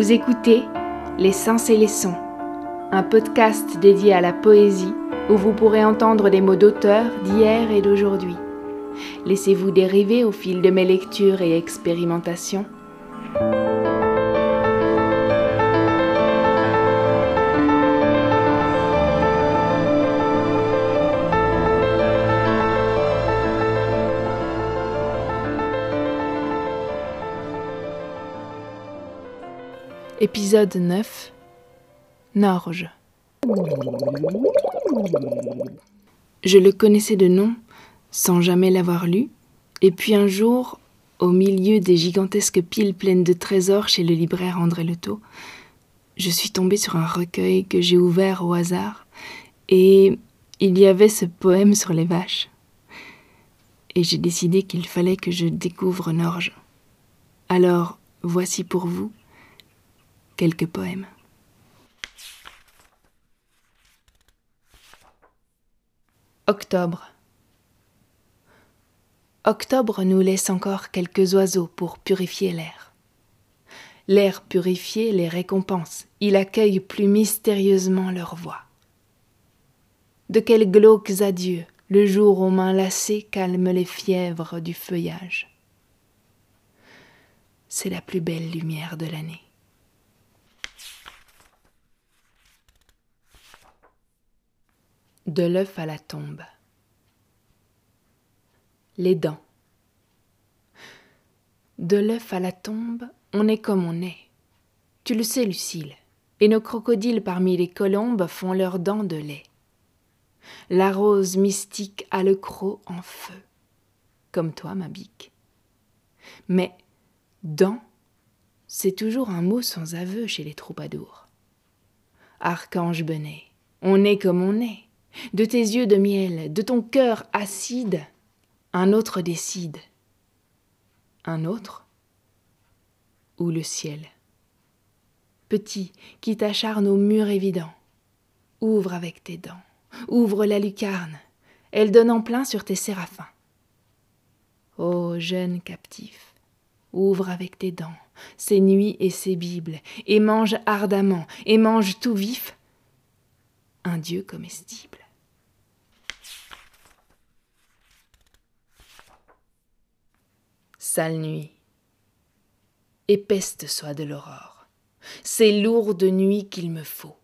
Vous écoutez Les Sens et les Sons, un podcast dédié à la poésie où vous pourrez entendre des mots d'auteurs d'hier et d'aujourd'hui. Laissez-vous dériver au fil de mes lectures et expérimentations. Épisode 9 Norge Je le connaissais de nom, sans jamais l'avoir lu, et puis un jour, au milieu des gigantesques piles pleines de trésors chez le libraire André Leteau, je suis tombée sur un recueil que j'ai ouvert au hasard, et il y avait ce poème sur les vaches. Et j'ai décidé qu'il fallait que je découvre Norge. Alors, voici pour vous quelques poèmes. Octobre. Octobre nous laisse encore quelques oiseaux pour purifier l'air. L'air purifié les récompense, il accueille plus mystérieusement leur voix. De quels glauques adieux le jour aux mains lassées calme les fièvres du feuillage. C'est la plus belle lumière de l'année. De l'œuf à la tombe. Les dents. De l'œuf à la tombe, on est comme on est. Tu le sais, Lucille, et nos crocodiles parmi les colombes font leurs dents de lait. La rose mystique a le croc en feu, comme toi, ma bique. Mais dents, c'est toujours un mot sans aveu chez les troubadours. Archange Benet, on est comme on est de tes yeux de miel, de ton cœur acide, un autre décide. Un autre ou le ciel. Petit, qui t'acharne au mur évident, ouvre avec tes dents, ouvre la lucarne, elle donne en plein sur tes séraphins. Ô jeune captif, ouvre avec tes dents ces nuits et ces bibles, et mange ardemment, et mange tout vif, un Dieu comestible. Sale nuit, épaisse soit de l'aurore, c'est lourde nuit qu'il me faut.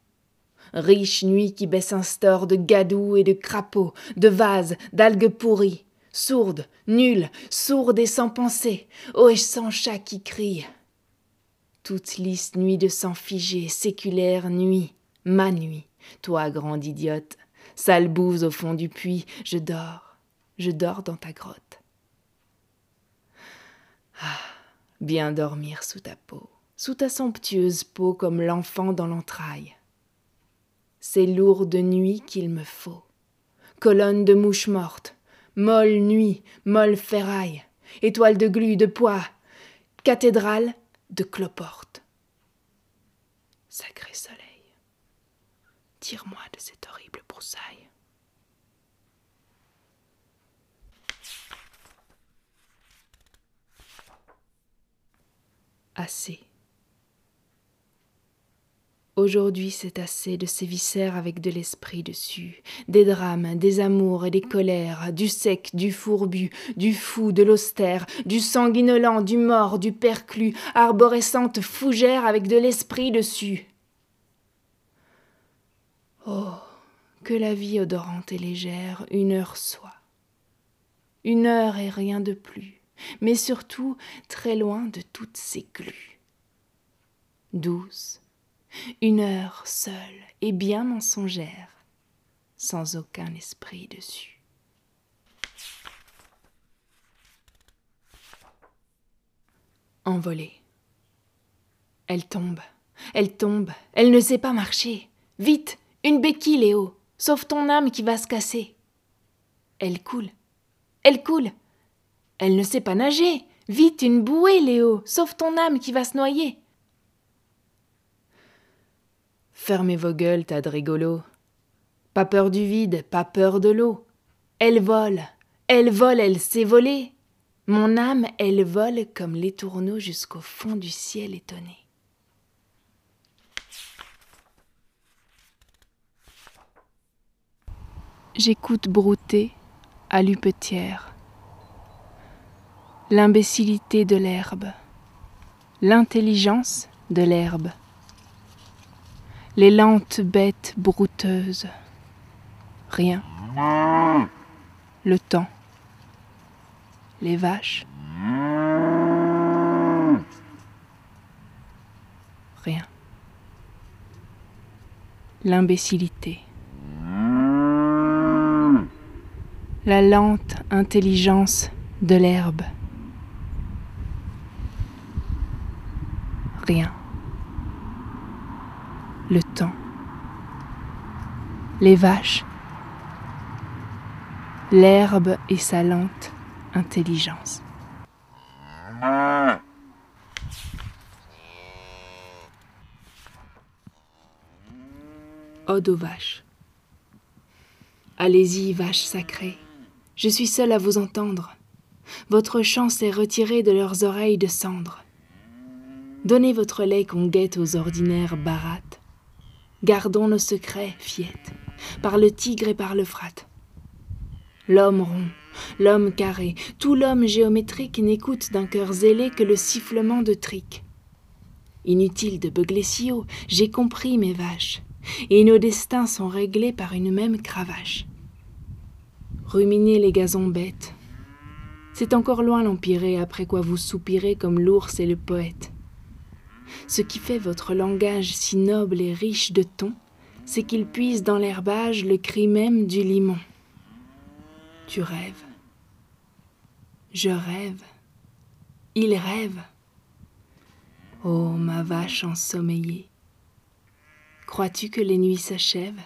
Riche nuit qui baisse un store de gadous et de crapauds, de vases, d'algues pourries, sourde, nulle, sourde et sans pensée, oh et sans chat qui crie. Toute lisse nuit de sang figé, séculaire nuit, ma nuit, toi, grande idiote, sale bouse au fond du puits, je dors, je dors dans ta grotte. Ah, bien dormir sous ta peau, sous ta somptueuse peau comme l'enfant dans l'entraille. C'est lourde nuit qu'il me faut, colonne de mouches mortes, molle nuit, molle ferraille, étoile de glu, de poids, cathédrale de cloporte. Sacré soleil. Tire-moi de cette horrible broussaille. Assez. Aujourd'hui c'est assez de ces viscères avec de l'esprit dessus, des drames, des amours et des colères, du sec, du fourbu, du fou, de l'austère, du sanguinolent, du mort, du perclus, arborescente fougère avec de l'esprit dessus. Oh, que la vie odorante et légère, une heure soit. Une heure et rien de plus, mais surtout très loin de toutes ces glues. Douce, une heure seule et bien mensongère, sans aucun esprit dessus. Envolée. Elle tombe, elle tombe, elle ne sait pas marcher. Vite, une béquille, Léo. Sauve ton âme qui va se casser. Elle coule. Elle coule. Elle ne sait pas nager. Vite, une bouée, Léo. Sauve ton âme qui va se noyer. Fermez vos gueules, tas de rigolos. Pas peur du vide, pas peur de l'eau. Elle vole, elle vole, elle sait voler. Mon âme, elle vole comme les tourneaux jusqu'au fond du ciel étonné. J'écoute brouter à l'upetière. L'imbécilité de l'herbe, l'intelligence de l'herbe, les lentes bêtes brouteuses, rien, le temps, les vaches, rien, l'imbécilité. La lente intelligence de l'herbe. Rien. Le temps. Les vaches. L'herbe et sa lente intelligence. Ode aux vaches. Allez-y, vaches sacrées. Je suis seul à vous entendre. Votre chant s'est retiré de leurs oreilles de cendre. Donnez votre lait qu'on guette aux ordinaires barates. Gardons nos secrets, fiettes, par le tigre et par le frat. L'homme rond, l'homme carré, tout l'homme géométrique n'écoute d'un cœur zélé que le sifflement de triques. Inutile de beugler si haut, j'ai compris mes vaches, et nos destins sont réglés par une même cravache ruminer les gazons bêtes. C'est encore loin l'empiré, après quoi vous soupirez comme l'ours et le poète. Ce qui fait votre langage si noble et riche de ton, c'est qu'il puise dans l'herbage le cri même du limon. Tu rêves. Je rêve. Il rêve. Ô ma vache ensommeillée, crois-tu que les nuits s'achèvent?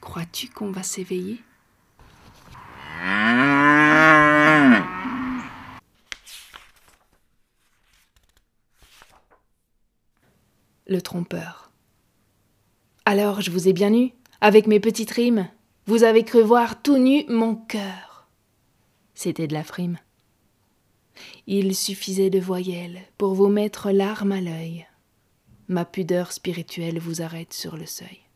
Crois-tu qu'on va s'éveiller? Le trompeur. Alors je vous ai bien eu, avec mes petites rimes. Vous avez cru voir tout nu mon cœur. C'était de la frime. Il suffisait de voyelles pour vous mettre l'arme à l'œil. Ma pudeur spirituelle vous arrête sur le seuil.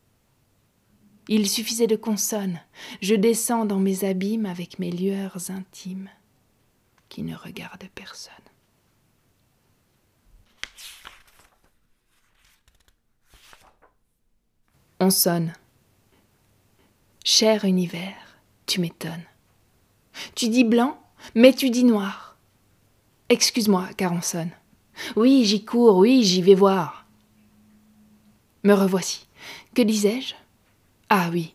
Il suffisait de consonnes, je descends dans mes abîmes avec mes lueurs intimes qui ne regardent personne. On sonne. Cher univers, tu m'étonnes. Tu dis blanc, mais tu dis noir. Excuse-moi, car on sonne. Oui, j'y cours, oui, j'y vais voir. Me revoici. Que disais-je? Ah oui.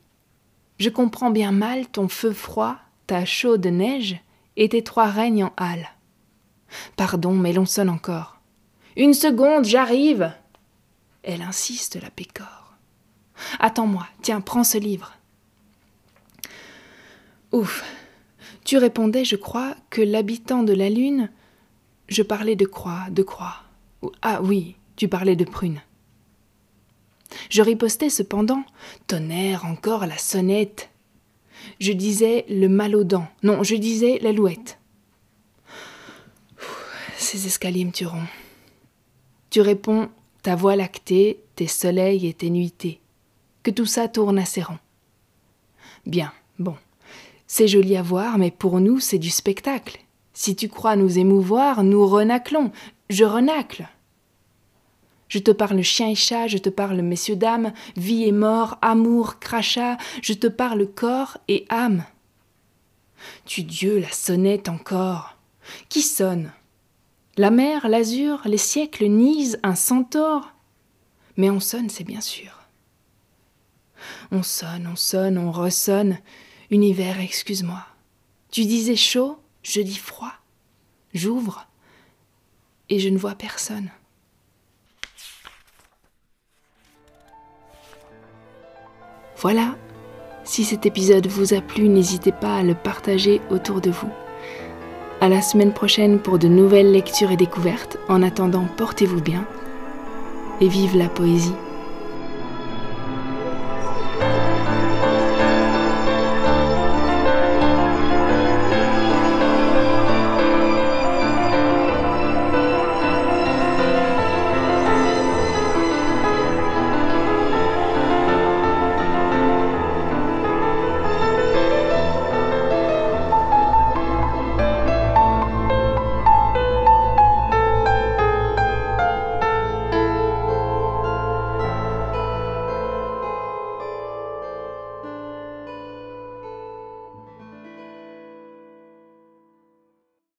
Je comprends bien mal ton feu froid, ta chaude neige et tes trois règnes en halle. Pardon, mais l'on sonne encore. Une seconde, j'arrive. Elle insiste, la pécore. Attends-moi, tiens, prends ce livre. Ouf. Tu répondais, je crois, que l'habitant de la Lune. Je parlais de croix, de croix. Ah oui, tu parlais de prune. Je ripostais cependant. Tonnerre, encore la sonnette. Je disais le mal aux dents. Non, je disais l'alouette. Ces escaliers me tueront. Tu réponds ta voix lactée, tes soleils et tes nuitées que tout ça tourne assez rond. Bien, bon. C'est joli à voir, mais pour nous, c'est du spectacle. Si tu crois nous émouvoir, nous renaclons. Je renacle. Je te parle chien et chat, je te parle messieurs dames, vie et mort, amour, crachat, je te parle corps et âme. Tu Dieu, la sonnette encore. Qui sonne? La mer, l'azur, les siècles nisent un centaure. Mais on sonne, c'est bien sûr. On sonne, on sonne, on ressonne. Univers, excuse-moi. Tu disais chaud, je dis froid. J'ouvre et je ne vois personne. Voilà, si cet épisode vous a plu, n'hésitez pas à le partager autour de vous. À la semaine prochaine pour de nouvelles lectures et découvertes. En attendant, portez-vous bien et vive la poésie.